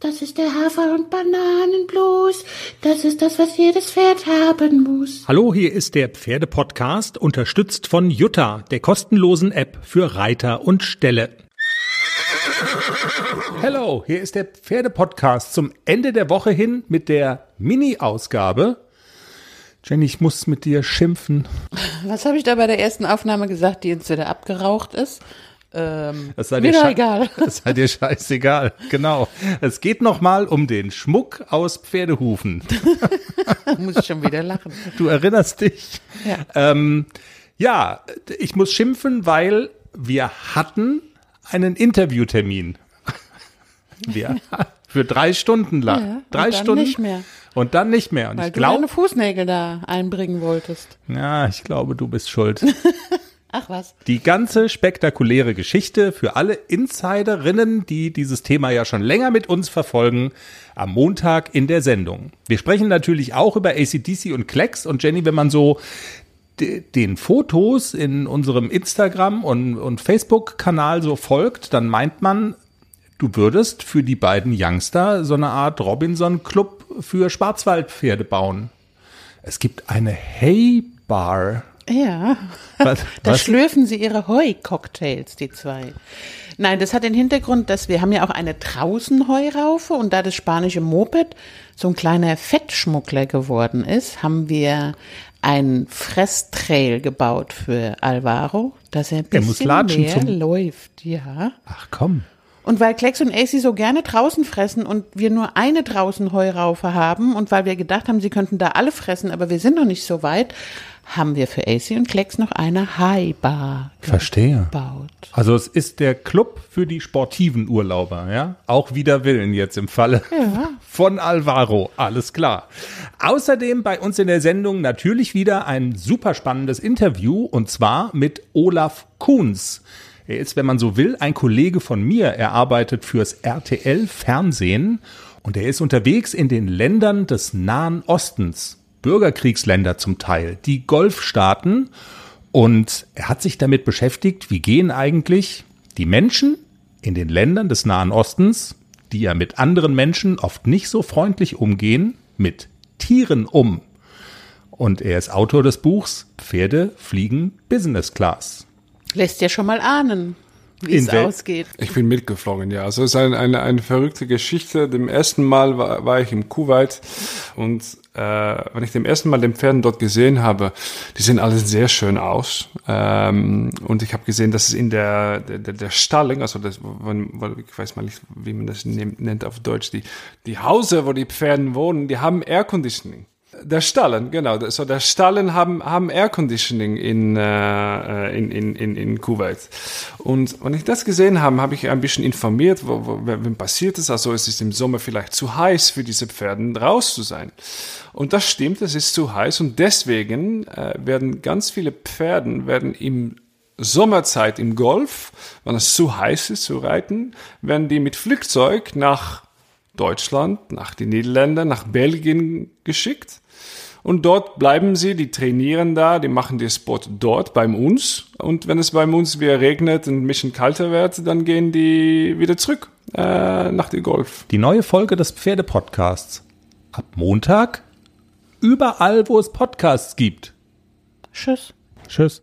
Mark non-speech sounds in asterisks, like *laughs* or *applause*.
Das ist der Hafer- und Bananenblues. Das ist das, was jedes Pferd haben muss. Hallo, hier ist der Pferdepodcast, unterstützt von Jutta, der kostenlosen App für Reiter und Ställe. Hallo, hier ist der Pferdepodcast zum Ende der Woche hin mit der Mini-Ausgabe. Jenny, ich muss mit dir schimpfen. Was habe ich da bei der ersten Aufnahme gesagt, die jetzt wieder abgeraucht ist? Ähm, das sei mir dir egal. *laughs* Das sei dir scheißegal, genau. Es geht nochmal um den Schmuck aus Pferdehufen. *laughs* muss ich schon wieder lachen. Du erinnerst dich. Ja. Ähm, ja, ich muss schimpfen, weil wir hatten einen Interviewtermin. *laughs* Wir, für drei Stunden lang. Ja, drei Stunden. Nicht mehr. Und dann nicht mehr. Und Weil ich glaube, du deine Fußnägel da einbringen wolltest. Ja, ich glaube, du bist schuld. Ach was. Die ganze spektakuläre Geschichte für alle Insiderinnen, die dieses Thema ja schon länger mit uns verfolgen, am Montag in der Sendung. Wir sprechen natürlich auch über ACDC und Klecks und Jenny, wenn man so den Fotos in unserem Instagram und, und Facebook-Kanal so folgt, dann meint man, du würdest für die beiden Youngster so eine Art Robinson-Club für Schwarzwaldpferde bauen. Es gibt eine Hay-Bar ja, was, *laughs* da was? schlürfen sie ihre Heu-Cocktails, die zwei. Nein, das hat den Hintergrund, dass wir haben ja auch eine Draußen-Heuraufe und da das spanische Moped so ein kleiner Fettschmuggler geworden ist, haben wir einen Fresstrail gebaut für Alvaro, dass er ein bisschen er mehr läuft, ja. Ach komm. Und weil Klecks und AC so gerne draußen fressen und wir nur eine draußen Heuraufe haben und weil wir gedacht haben, sie könnten da alle fressen, aber wir sind noch nicht so weit, haben wir für AC und Klecks noch eine High Bar Verstehe. gebaut. Also es ist der Club für die sportiven Urlauber, ja? Auch wider Willen jetzt im Falle ja. von Alvaro, alles klar. Außerdem bei uns in der Sendung natürlich wieder ein super spannendes Interview und zwar mit Olaf Kuhns. Er ist, wenn man so will, ein Kollege von mir. Er arbeitet fürs RTL Fernsehen und er ist unterwegs in den Ländern des Nahen Ostens. Bürgerkriegsländer zum Teil, die Golfstaaten. Und er hat sich damit beschäftigt, wie gehen eigentlich die Menschen in den Ländern des Nahen Ostens, die ja mit anderen Menschen oft nicht so freundlich umgehen, mit Tieren um. Und er ist Autor des Buchs Pferde fliegen Business Class. Lässt ja schon mal ahnen wie es ausgeht. Ich bin mitgeflogen, ja. Also es ist eine, eine, eine verrückte Geschichte. Dem ersten Mal war, war ich im Kuwait und äh, wenn ich dem ersten Mal den Pferden dort gesehen habe, die sehen alle sehr schön aus. Ähm, und ich habe gesehen, dass es in der, der, der Stalling, also das, ich weiß mal nicht, wie man das nennt auf Deutsch, die, die Hause, wo die Pferden wohnen, die haben Air Conditioning. Der Stallen, genau. So der Stallen haben, haben Air Conditioning in, äh, in, in, in, in Kuwait. Und wenn ich das gesehen habe, habe ich ein bisschen informiert, wo, wo, wenn passiert ist. Also es ist im Sommer vielleicht zu heiß für diese Pferden raus zu sein. Und das stimmt, es ist zu heiß und deswegen äh, werden ganz viele Pferden werden im Sommerzeit im Golf, wenn es zu heiß ist zu reiten, werden die mit Flugzeug nach Deutschland, nach den Niederländern, nach Belgien geschickt. Und dort bleiben sie, die trainieren da, die machen den Sport dort bei uns. Und wenn es bei uns wieder regnet und ein bisschen kalter wird, dann gehen die wieder zurück äh, nach dem Golf. Die neue Folge des Pferdepodcasts. Ab Montag überall, wo es Podcasts gibt. Tschüss. Tschüss.